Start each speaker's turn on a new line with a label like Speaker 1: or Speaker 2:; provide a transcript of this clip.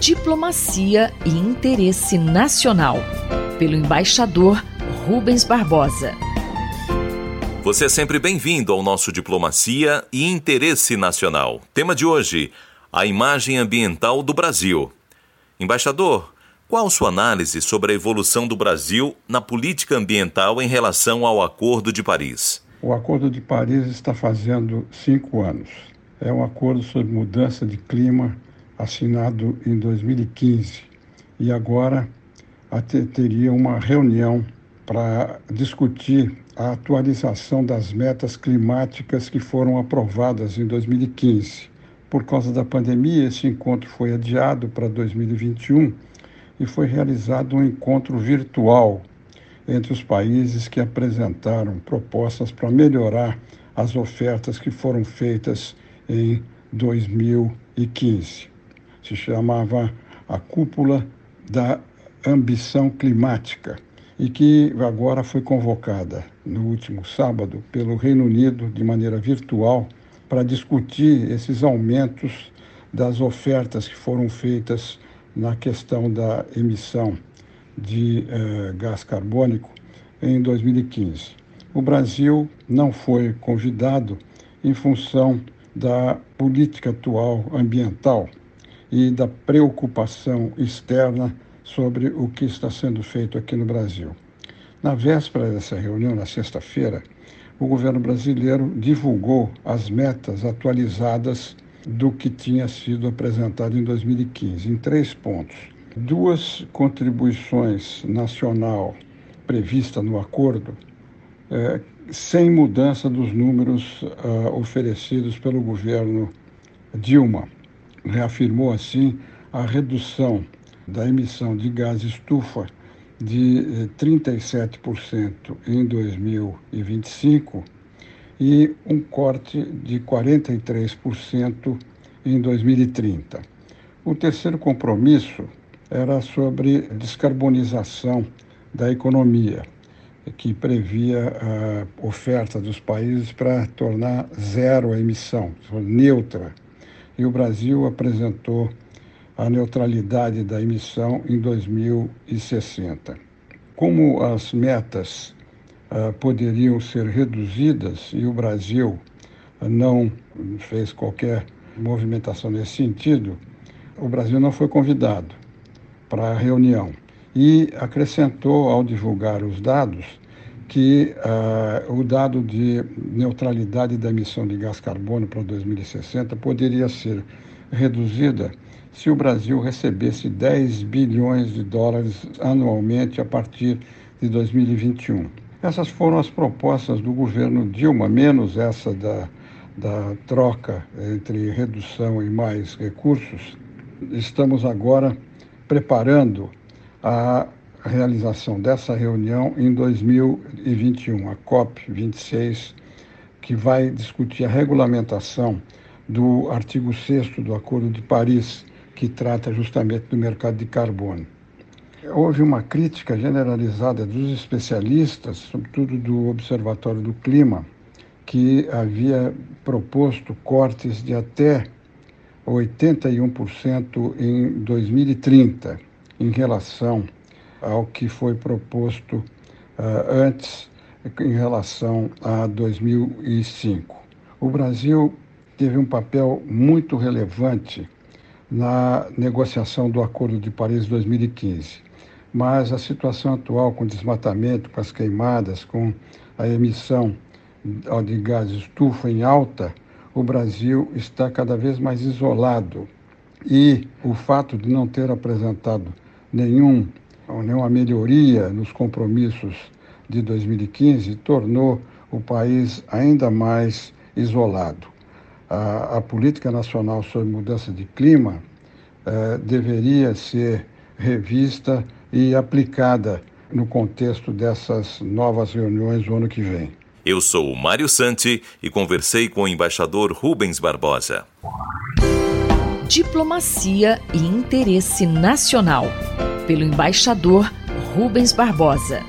Speaker 1: Diplomacia e Interesse Nacional, pelo embaixador Rubens Barbosa.
Speaker 2: Você é sempre bem-vindo ao nosso Diplomacia e Interesse Nacional. Tema de hoje: a imagem ambiental do Brasil. Embaixador, qual sua análise sobre a evolução do Brasil na política ambiental em relação ao Acordo de Paris?
Speaker 3: O Acordo de Paris está fazendo cinco anos. É um acordo sobre mudança de clima assinado em 2015 e agora teria uma reunião para discutir a atualização das metas climáticas que foram aprovadas em 2015. Por causa da pandemia, esse encontro foi adiado para 2021 e foi realizado um encontro virtual entre os países que apresentaram propostas para melhorar as ofertas que foram feitas em 2015 se chamava a Cúpula da Ambição Climática e que agora foi convocada no último sábado pelo Reino Unido de maneira virtual para discutir esses aumentos das ofertas que foram feitas na questão da emissão de eh, gás carbônico em 2015. O Brasil não foi convidado em função da política atual ambiental e da preocupação externa sobre o que está sendo feito aqui no Brasil. Na véspera dessa reunião, na sexta-feira, o governo brasileiro divulgou as metas atualizadas do que tinha sido apresentado em 2015, em três pontos. Duas contribuições nacional prevista no acordo, é, sem mudança dos números uh, oferecidos pelo governo Dilma reafirmou assim a redução da emissão de gás estufa de 37% eh, em 2025 e um corte de 43% em 2030. O terceiro compromisso era sobre descarbonização da economia, que previa a oferta dos países para tornar zero a emissão, neutra e o Brasil apresentou a neutralidade da emissão em 2060. Como as metas uh, poderiam ser reduzidas e o Brasil não fez qualquer movimentação nesse sentido, o Brasil não foi convidado para a reunião e acrescentou, ao divulgar os dados, que uh, o dado de neutralidade da emissão de gás carbono para 2060 poderia ser reduzida se o Brasil recebesse 10 bilhões de dólares anualmente a partir de 2021. Essas foram as propostas do governo Dilma, menos essa da, da troca entre redução e mais recursos. Estamos agora preparando a a realização dessa reunião em 2021, a COP26, que vai discutir a regulamentação do artigo 6 do Acordo de Paris, que trata justamente do mercado de carbono. Houve uma crítica generalizada dos especialistas, sobretudo do Observatório do Clima, que havia proposto cortes de até 81% em 2030 em relação ao que foi proposto uh, antes em relação a 2005. O Brasil teve um papel muito relevante na negociação do Acordo de Paris 2015, mas a situação atual com o desmatamento, com as queimadas, com a emissão de gás estufa em alta, o Brasil está cada vez mais isolado. E o fato de não ter apresentado nenhum uma melhoria nos compromissos de 2015 tornou o país ainda mais isolado. A, a política nacional sobre mudança de clima eh, deveria ser revista e aplicada no contexto dessas novas reuniões do ano que vem.
Speaker 2: Eu sou o Mário Santi e conversei com o embaixador Rubens Barbosa.
Speaker 1: Diplomacia e interesse nacional pelo embaixador Rubens Barbosa.